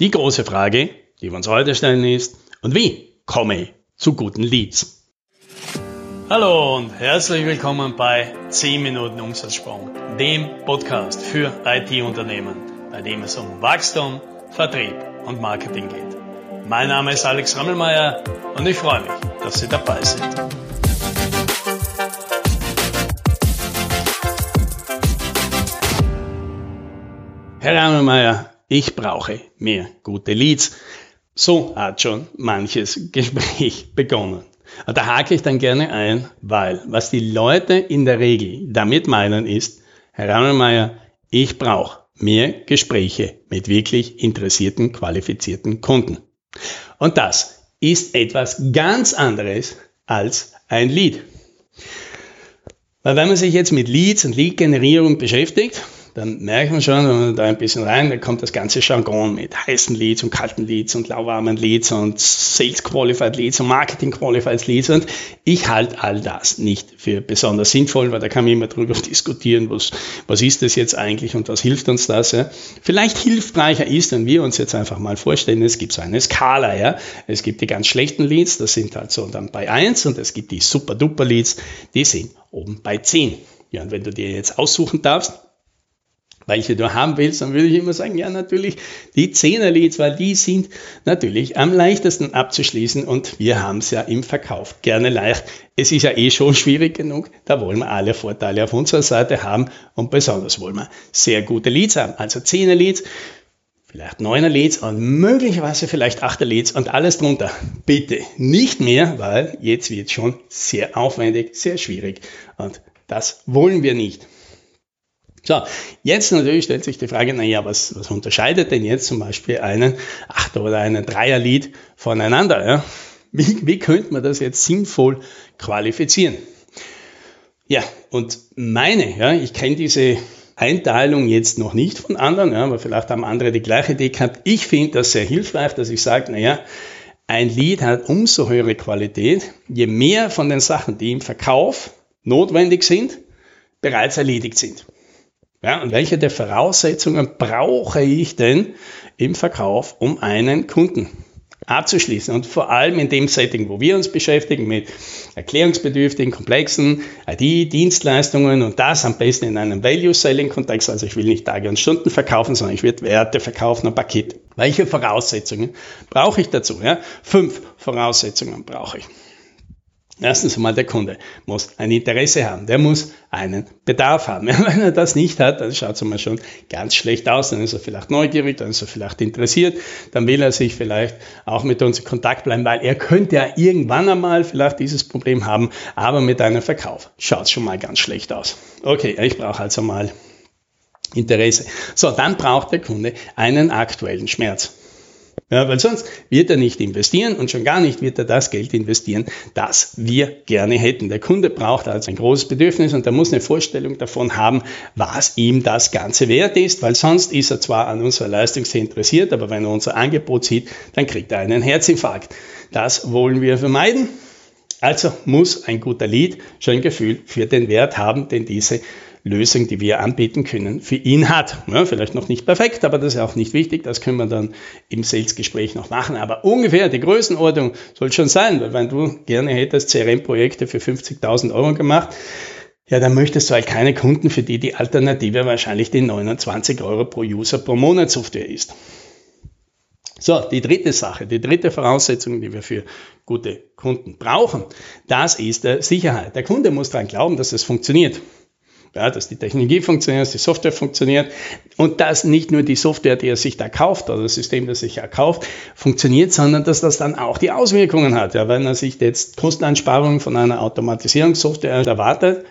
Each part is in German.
Die große Frage, die wir uns heute stellen ist, und wie komme ich zu guten Leads? Hallo und herzlich willkommen bei 10 Minuten Umsatzsprung, dem Podcast für IT-Unternehmen, bei dem es um Wachstum, Vertrieb und Marketing geht. Mein Name ist Alex Rammelmeier und ich freue mich, dass Sie dabei sind. Herr Rammelmeier, ich brauche mehr gute Leads. So hat schon manches Gespräch begonnen. Da hake ich dann gerne ein, weil was die Leute in der Regel damit meinen ist, Herr Rammelmeier, ich brauche mehr Gespräche mit wirklich interessierten, qualifizierten Kunden. Und das ist etwas ganz anderes als ein Lead. Weil wenn man sich jetzt mit Leads und Lead-Generierung beschäftigt, dann merkt man schon, wenn man da ein bisschen rein, dann kommt das ganze Jargon mit heißen Leads und kalten Leads und lauwarmen Leads und Sales Qualified Leads und Marketing Qualified Leads und ich halte all das nicht für besonders sinnvoll, weil da kann man immer drüber diskutieren, was, was ist das jetzt eigentlich und was hilft uns das. Ja? Vielleicht hilfreicher ist, wenn wir uns jetzt einfach mal vorstellen, es gibt so eine Skala, ja. Es gibt die ganz schlechten Leads, das sind halt so dann bei 1 und es gibt die super duper Leads, die sind oben bei 10. Ja, und wenn du dir jetzt aussuchen darfst, welche du haben willst, dann würde ich immer sagen, ja, natürlich die 10er Leads, weil die sind natürlich am leichtesten abzuschließen und wir haben es ja im Verkauf gerne leicht. Es ist ja eh schon schwierig genug, da wollen wir alle Vorteile auf unserer Seite haben und besonders wollen wir sehr gute Leads haben. Also 10er Leads, vielleicht 9er Leads und möglicherweise vielleicht 8er Leads und alles drunter. Bitte nicht mehr, weil jetzt wird es schon sehr aufwendig, sehr schwierig und das wollen wir nicht. So, jetzt natürlich stellt sich die Frage, naja, was, was unterscheidet denn jetzt zum Beispiel einen Achter- oder einen Dreier-Lied voneinander? Ja? Wie, wie könnte man das jetzt sinnvoll qualifizieren? Ja, und meine, ja, ich kenne diese Einteilung jetzt noch nicht von anderen, ja, aber vielleicht haben andere die gleiche Idee gehabt. Ich finde das sehr hilfreich, dass ich sage, naja, ein Lied hat umso höhere Qualität, je mehr von den Sachen, die im Verkauf notwendig sind, bereits erledigt sind. Ja, und welche der Voraussetzungen brauche ich denn im Verkauf, um einen Kunden abzuschließen? Und vor allem in dem Setting, wo wir uns beschäftigen mit erklärungsbedürftigen, komplexen IT-Dienstleistungen und das am besten in einem Value-Selling-Kontext. Also ich will nicht Tage und Stunden verkaufen, sondern ich will Werte verkaufen, ein Paket. Welche Voraussetzungen brauche ich dazu? Ja? Fünf Voraussetzungen brauche ich. Erstens einmal der Kunde muss ein Interesse haben, der muss einen Bedarf haben. Wenn er das nicht hat, dann schaut es einmal schon ganz schlecht aus, dann ist er vielleicht neugierig, dann ist er vielleicht interessiert, dann will er sich vielleicht auch mit uns in Kontakt bleiben, weil er könnte ja irgendwann einmal vielleicht dieses Problem haben, aber mit einem Verkauf schaut es schon mal ganz schlecht aus. Okay, ich brauche also mal Interesse. So, dann braucht der Kunde einen aktuellen Schmerz. Ja, weil sonst wird er nicht investieren und schon gar nicht wird er das Geld investieren, das wir gerne hätten. Der Kunde braucht also ein großes Bedürfnis und er muss eine Vorstellung davon haben, was ihm das Ganze wert ist, weil sonst ist er zwar an unserer Leistung sehr interessiert, aber wenn er unser Angebot sieht, dann kriegt er einen Herzinfarkt. Das wollen wir vermeiden. Also muss ein guter Lead schon ein Gefühl für den Wert haben, den diese Lösung, die wir anbieten können, für ihn hat. Ja, vielleicht noch nicht perfekt, aber das ist auch nicht wichtig. Das können wir dann im Sales-Gespräch noch machen. Aber ungefähr die Größenordnung soll schon sein, weil wenn du gerne hättest CRM-Projekte für 50.000 Euro gemacht, ja, dann möchtest du halt keine Kunden, für die die Alternative wahrscheinlich die 29 Euro pro User pro Monat Software ist. So, die dritte Sache, die dritte Voraussetzung, die wir für gute Kunden brauchen, das ist der Sicherheit. Der Kunde muss daran glauben, dass es funktioniert ja, dass die Technologie funktioniert, dass die Software funktioniert und dass nicht nur die Software, die er sich da kauft oder das System, das er sich erkauft, funktioniert, sondern dass das dann auch die Auswirkungen hat. Ja, wenn er sich jetzt Kosteneinsparungen von einer Automatisierungssoftware erwartet,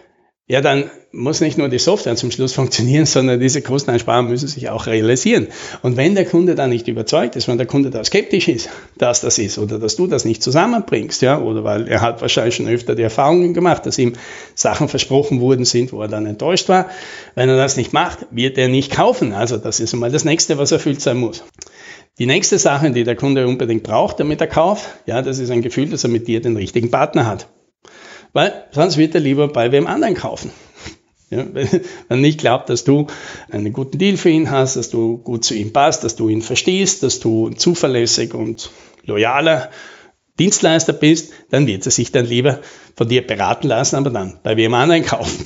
ja, dann muss nicht nur die Software zum Schluss funktionieren, sondern diese Kosteneinsparungen müssen sich auch realisieren. Und wenn der Kunde da nicht überzeugt ist, wenn der Kunde da skeptisch ist, dass das ist oder dass du das nicht zusammenbringst, ja, oder weil er hat wahrscheinlich schon öfter die Erfahrungen gemacht, dass ihm Sachen versprochen worden sind, wo er dann enttäuscht war. Wenn er das nicht macht, wird er nicht kaufen. Also das ist einmal das nächste, was erfüllt sein muss. Die nächste Sache, die der Kunde unbedingt braucht, damit er kauft, ja, das ist ein Gefühl, dass er mit dir den richtigen Partner hat. Weil sonst wird er lieber bei wem anderen kaufen. Ja, wenn er nicht glaubt, dass du einen guten Deal für ihn hast, dass du gut zu ihm passt, dass du ihn verstehst, dass du zuverlässig und loyaler Dienstleister bist, dann wird er sich dann lieber von dir beraten lassen, aber dann bei wem anderen kaufen.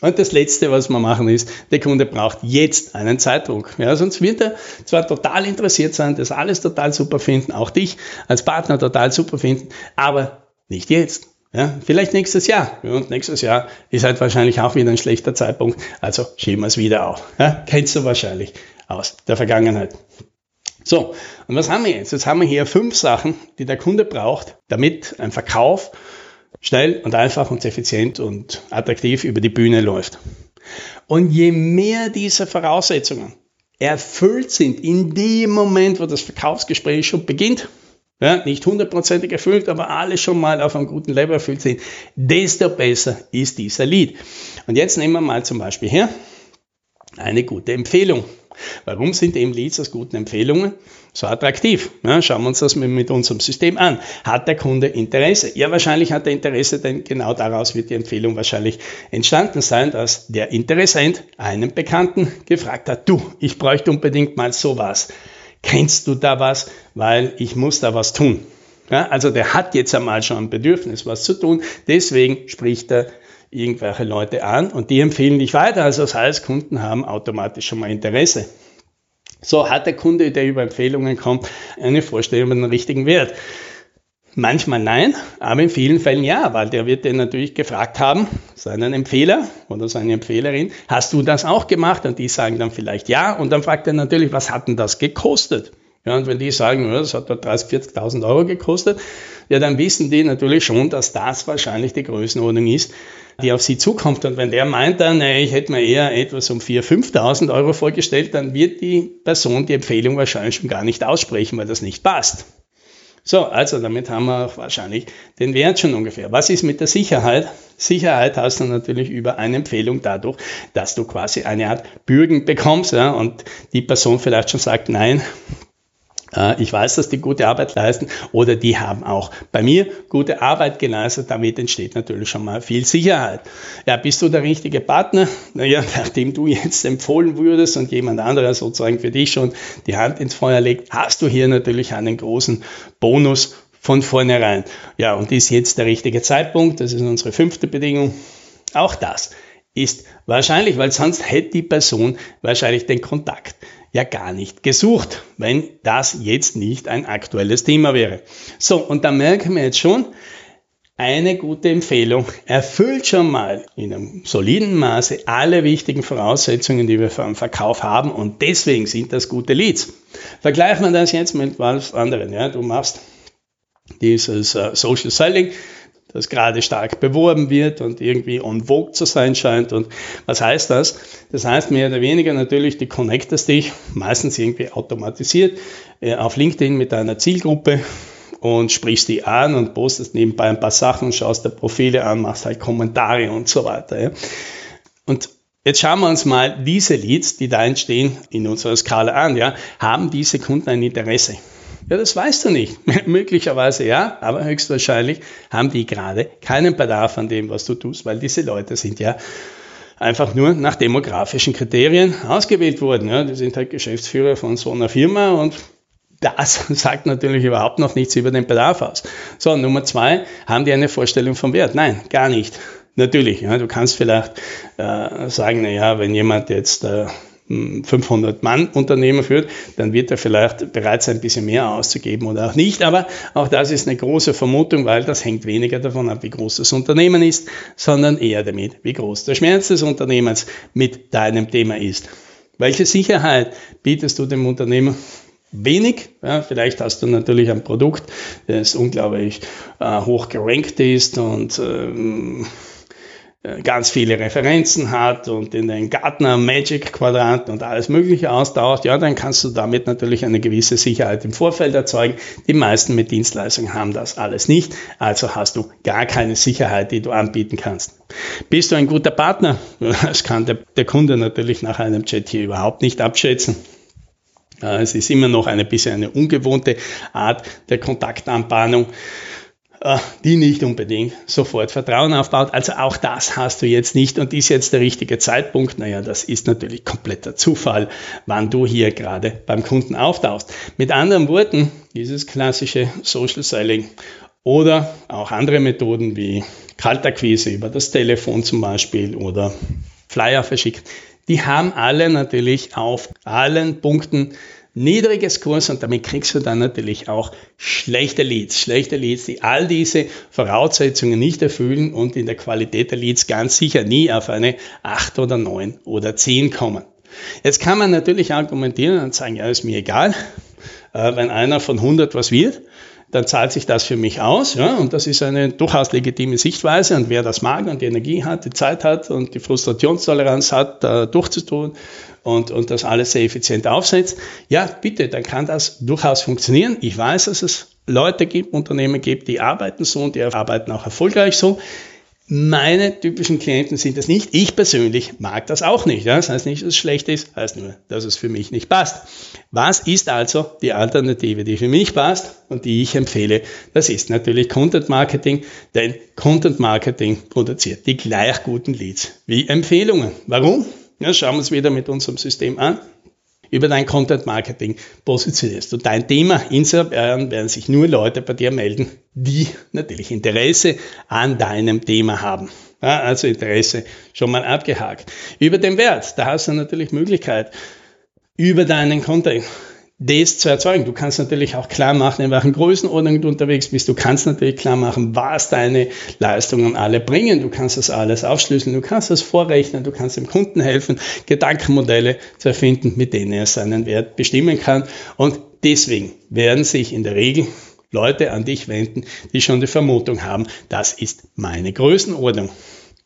Und das Letzte, was wir machen, ist, der Kunde braucht jetzt einen Zeitdruck. Ja, sonst wird er zwar total interessiert sein, das alles total super finden, auch dich als Partner total super finden, aber nicht jetzt. Ja, vielleicht nächstes Jahr. Und nächstes Jahr ist halt wahrscheinlich auch wieder ein schlechter Zeitpunkt. Also schieben wir es wieder auf. Ja, kennst du wahrscheinlich aus der Vergangenheit. So, und was haben wir jetzt? Jetzt haben wir hier fünf Sachen, die der Kunde braucht, damit ein Verkauf schnell und einfach und effizient und attraktiv über die Bühne läuft. Und je mehr diese Voraussetzungen erfüllt sind in dem Moment, wo das Verkaufsgespräch schon beginnt, ja, nicht hundertprozentig erfüllt, aber alle schon mal auf einem guten Level erfüllt sind, desto besser ist dieser Lead. Und jetzt nehmen wir mal zum Beispiel her eine gute Empfehlung. Warum sind eben Leads aus guten Empfehlungen so attraktiv? Ja, schauen wir uns das mit unserem System an. Hat der Kunde Interesse? Ja, wahrscheinlich hat er Interesse, denn genau daraus wird die Empfehlung wahrscheinlich entstanden sein, dass der Interessent einen Bekannten gefragt hat, du, ich bräuchte unbedingt mal sowas. Kennst du da was? Weil ich muss da was tun. Ja, also der hat jetzt einmal schon ein Bedürfnis, was zu tun. Deswegen spricht er irgendwelche Leute an und die empfehlen dich weiter. Also das heißt, Kunden haben automatisch schon mal Interesse. So hat der Kunde, der über Empfehlungen kommt, eine Vorstellung über den richtigen Wert. Manchmal nein, aber in vielen Fällen ja, weil der wird den natürlich gefragt haben, seinen Empfehler oder seine Empfehlerin, hast du das auch gemacht? Und die sagen dann vielleicht ja. Und dann fragt er natürlich, was hat denn das gekostet? Ja, und wenn die sagen, das hat da 30.000, 40.000 Euro gekostet, ja, dann wissen die natürlich schon, dass das wahrscheinlich die Größenordnung ist, die auf sie zukommt. Und wenn der meint dann, nee, ich hätte mir eher etwas um 4.000, 5.000 Euro vorgestellt, dann wird die Person die Empfehlung wahrscheinlich schon gar nicht aussprechen, weil das nicht passt. So, also damit haben wir auch wahrscheinlich den Wert schon ungefähr. Was ist mit der Sicherheit? Sicherheit hast du natürlich über eine Empfehlung dadurch, dass du quasi eine Art Bürgen bekommst ja, und die Person vielleicht schon sagt, nein, ich weiß, dass die gute Arbeit leisten oder die haben auch bei mir gute Arbeit geleistet. Damit entsteht natürlich schon mal viel Sicherheit. Ja, bist du der richtige Partner? Naja, nachdem du jetzt empfohlen wurdest und jemand anderer sozusagen für dich schon die Hand ins Feuer legt, hast du hier natürlich einen großen Bonus von vornherein. Ja, und ist jetzt der richtige Zeitpunkt? Das ist unsere fünfte Bedingung. Auch das ist wahrscheinlich, weil sonst hätte die Person wahrscheinlich den Kontakt ja gar nicht gesucht, wenn das jetzt nicht ein aktuelles Thema wäre. So, und da merken wir jetzt schon, eine gute Empfehlung erfüllt schon mal in einem soliden Maße alle wichtigen Voraussetzungen, die wir für einen Verkauf haben und deswegen sind das gute Leads. Vergleichen wir das jetzt mit was anderem. Ja? Du machst dieses uh, Social Selling, das gerade stark beworben wird und irgendwie on vogue zu sein scheint. Und was heißt das? Das heißt mehr oder weniger natürlich, du connectest dich meistens irgendwie automatisiert äh, auf LinkedIn mit deiner Zielgruppe und sprichst die an und postest nebenbei ein paar Sachen, schaust dir Profile an, machst halt Kommentare und so weiter. Und Jetzt schauen wir uns mal diese Leads, die da entstehen, in unserer Skala an. Ja. Haben diese Kunden ein Interesse? Ja, das weißt du nicht. Möglicherweise ja, aber höchstwahrscheinlich haben die gerade keinen Bedarf an dem, was du tust, weil diese Leute sind ja einfach nur nach demografischen Kriterien ausgewählt worden. Ja, die sind halt Geschäftsführer von so einer Firma und das sagt natürlich überhaupt noch nichts über den Bedarf aus. So, Nummer zwei, haben die eine Vorstellung vom Wert? Nein, gar nicht. Natürlich, ja, du kannst vielleicht äh, sagen, na ja, wenn jemand jetzt äh, 500 Mann Unternehmen führt, dann wird er vielleicht bereit sein, ein bisschen mehr auszugeben oder auch nicht. Aber auch das ist eine große Vermutung, weil das hängt weniger davon ab, wie groß das Unternehmen ist, sondern eher damit, wie groß der Schmerz des Unternehmens mit deinem Thema ist. Welche Sicherheit bietest du dem Unternehmen? Wenig. Ja, vielleicht hast du natürlich ein Produkt, das unglaublich äh, hoch gerankt ist und ähm, äh, ganz viele Referenzen hat und in den Gartner Magic Quadranten und alles Mögliche austaucht, ja, dann kannst du damit natürlich eine gewisse Sicherheit im Vorfeld erzeugen. Die meisten mit Dienstleistungen haben das alles nicht, also hast du gar keine Sicherheit, die du anbieten kannst. Bist du ein guter Partner? Das kann der, der Kunde natürlich nach einem Chat hier überhaupt nicht abschätzen. Es ist immer noch eine bisschen eine ungewohnte Art der Kontaktanbahnung. Äh, die nicht unbedingt sofort Vertrauen aufbaut. Also auch das hast du jetzt nicht und ist jetzt der richtige Zeitpunkt. Naja, das ist natürlich kompletter Zufall, wann du hier gerade beim Kunden auftauchst. Mit anderen Worten, dieses klassische Social Selling oder auch andere Methoden wie Kaltakquise über das Telefon zum Beispiel oder Flyer verschickt, die haben alle natürlich auf allen Punkten niedriges Kurs und damit kriegst du dann natürlich auch schlechte Leads. Schlechte Leads, die all diese Voraussetzungen nicht erfüllen und in der Qualität der Leads ganz sicher nie auf eine 8 oder 9 oder 10 kommen. Jetzt kann man natürlich argumentieren und sagen, ja, ist mir egal, äh, wenn einer von 100 was wird, dann zahlt sich das für mich aus. Ja, und das ist eine durchaus legitime Sichtweise. Und wer das mag und die Energie hat, die Zeit hat und die Frustrationstoleranz hat, da durchzutun und, und das alles sehr effizient aufsetzt, ja, bitte, dann kann das durchaus funktionieren. Ich weiß, dass es Leute gibt, Unternehmen gibt, die arbeiten so und die arbeiten auch erfolgreich so. Meine typischen Klienten sind das nicht. Ich persönlich mag das auch nicht. Das heißt nicht, dass es schlecht ist, heißt nur, dass es für mich nicht passt. Was ist also die Alternative, die für mich passt und die ich empfehle? Das ist natürlich Content Marketing, denn Content Marketing produziert die gleich guten Leads wie Empfehlungen. Warum? Ja, schauen wir uns wieder mit unserem System an über dein Content Marketing positionierst du dein Thema. Insofern werden sich nur Leute bei dir melden, die natürlich Interesse an deinem Thema haben. Ja, also Interesse schon mal abgehakt. Über den Wert, da hast du natürlich Möglichkeit, über deinen Content das zu erzeugen. Du kannst natürlich auch klar machen, in welchen Größenordnungen du unterwegs bist. Du kannst natürlich klar machen, was deine Leistungen alle bringen. Du kannst das alles aufschlüsseln. Du kannst das vorrechnen. Du kannst dem Kunden helfen, Gedankenmodelle zu erfinden, mit denen er seinen Wert bestimmen kann. Und deswegen werden sich in der Regel Leute an dich wenden, die schon die Vermutung haben, das ist meine Größenordnung.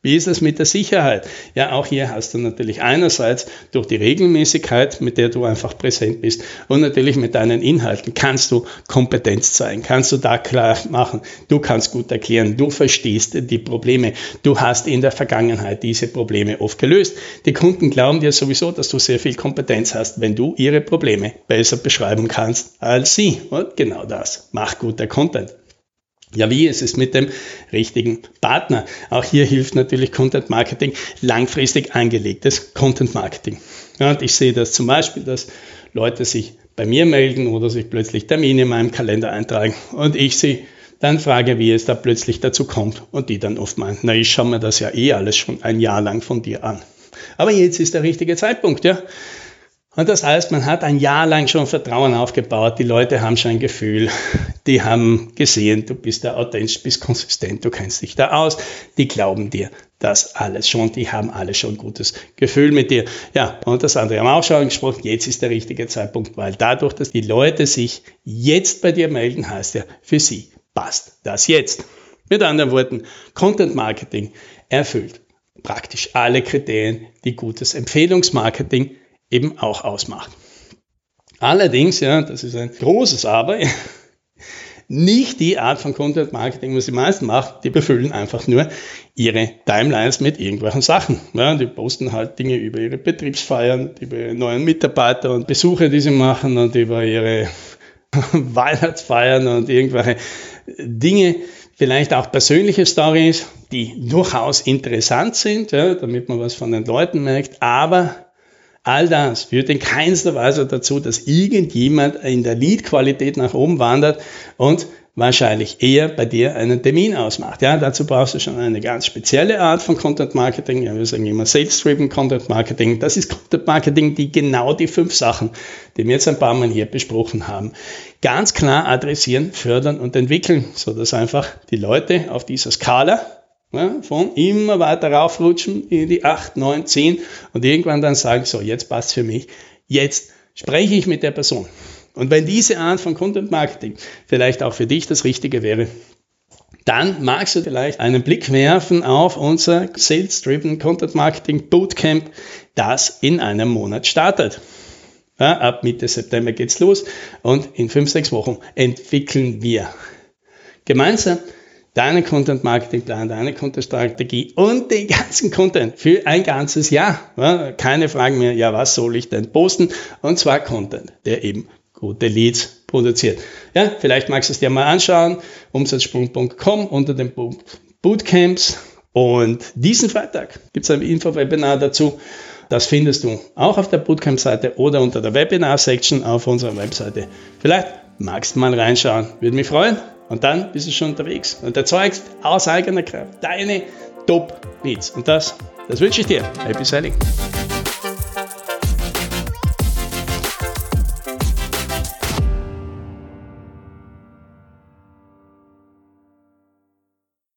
Wie ist es mit der Sicherheit? Ja, auch hier hast du natürlich einerseits durch die Regelmäßigkeit, mit der du einfach präsent bist und natürlich mit deinen Inhalten kannst du Kompetenz zeigen, kannst du da klar machen, du kannst gut erklären, du verstehst die Probleme, du hast in der Vergangenheit diese Probleme oft gelöst. Die Kunden glauben dir sowieso, dass du sehr viel Kompetenz hast, wenn du ihre Probleme besser beschreiben kannst als sie. Und genau das macht guter Content. Ja, wie ist es mit dem richtigen Partner? Auch hier hilft natürlich Content Marketing, langfristig angelegtes Content Marketing. Ja, und ich sehe das zum Beispiel, dass Leute sich bei mir melden oder sich plötzlich Termine in meinem Kalender eintragen und ich sie dann frage, wie es da plötzlich dazu kommt und die dann oft meinen, na, ich schaue mir das ja eh alles schon ein Jahr lang von dir an. Aber jetzt ist der richtige Zeitpunkt, ja. Und das heißt, man hat ein Jahr lang schon Vertrauen aufgebaut. Die Leute haben schon ein Gefühl. Die haben gesehen, du bist da authentisch, bist konsistent, du kennst dich da aus. Die glauben dir das alles schon. Die haben alle schon ein gutes Gefühl mit dir. Ja, und das andere haben auch schon gesprochen. Jetzt ist der richtige Zeitpunkt, weil dadurch, dass die Leute sich jetzt bei dir melden, heißt ja, für sie passt das jetzt. Mit anderen Worten, Content Marketing erfüllt praktisch alle Kriterien, die gutes Empfehlungsmarketing eben auch ausmacht. Allerdings, ja, das ist ein großes Aber, nicht die Art von Content Marketing, was die meisten machen, die befüllen einfach nur ihre Timelines mit irgendwelchen Sachen. Ja, die posten halt Dinge über ihre Betriebsfeiern, über ihre neuen Mitarbeiter und Besuche, die sie machen und über ihre Weihnachtsfeiern und irgendwelche Dinge, vielleicht auch persönliche Stories, die durchaus interessant sind, ja, damit man was von den Leuten merkt, aber All das führt in keinster Weise dazu, dass irgendjemand in der Lead-Qualität nach oben wandert und wahrscheinlich eher bei dir einen Termin ausmacht. Ja, dazu brauchst du schon eine ganz spezielle Art von Content Marketing. Ja, wir sagen immer Sales-Driven Content Marketing. Das ist Content Marketing, die genau die fünf Sachen, die wir jetzt ein paar Mal hier besprochen haben, ganz klar adressieren, fördern und entwickeln, so dass einfach die Leute auf dieser Skala ja, von immer weiter raufrutschen in die 8, 9, 10 und irgendwann dann sagen, so, jetzt passt für mich, jetzt spreche ich mit der Person. Und wenn diese Art von Content Marketing vielleicht auch für dich das Richtige wäre, dann magst du vielleicht einen Blick werfen auf unser Sales Driven Content Marketing Bootcamp, das in einem Monat startet. Ja, ab Mitte September geht's los und in fünf, sechs Wochen entwickeln wir gemeinsam deinen Content Marketing Plan, deine Content Strategie und den ganzen Content für ein ganzes Jahr. Ja, keine Fragen mehr, ja, was soll ich denn posten? Und zwar Content, der eben gute Leads produziert. Ja, vielleicht magst du es dir mal anschauen. Umsatzsprung.com unter dem Punkt Bootcamps. Und diesen Freitag gibt es ein Info-Webinar dazu. Das findest du auch auf der Bootcamp-Seite oder unter der Webinar-Section auf unserer Webseite. Vielleicht magst mal reinschauen. Würde mich freuen. Und dann bist du schon unterwegs und erzeugst aus eigener Kraft deine Top-Leads. Und das, das wünsche ich dir. Happy Selling.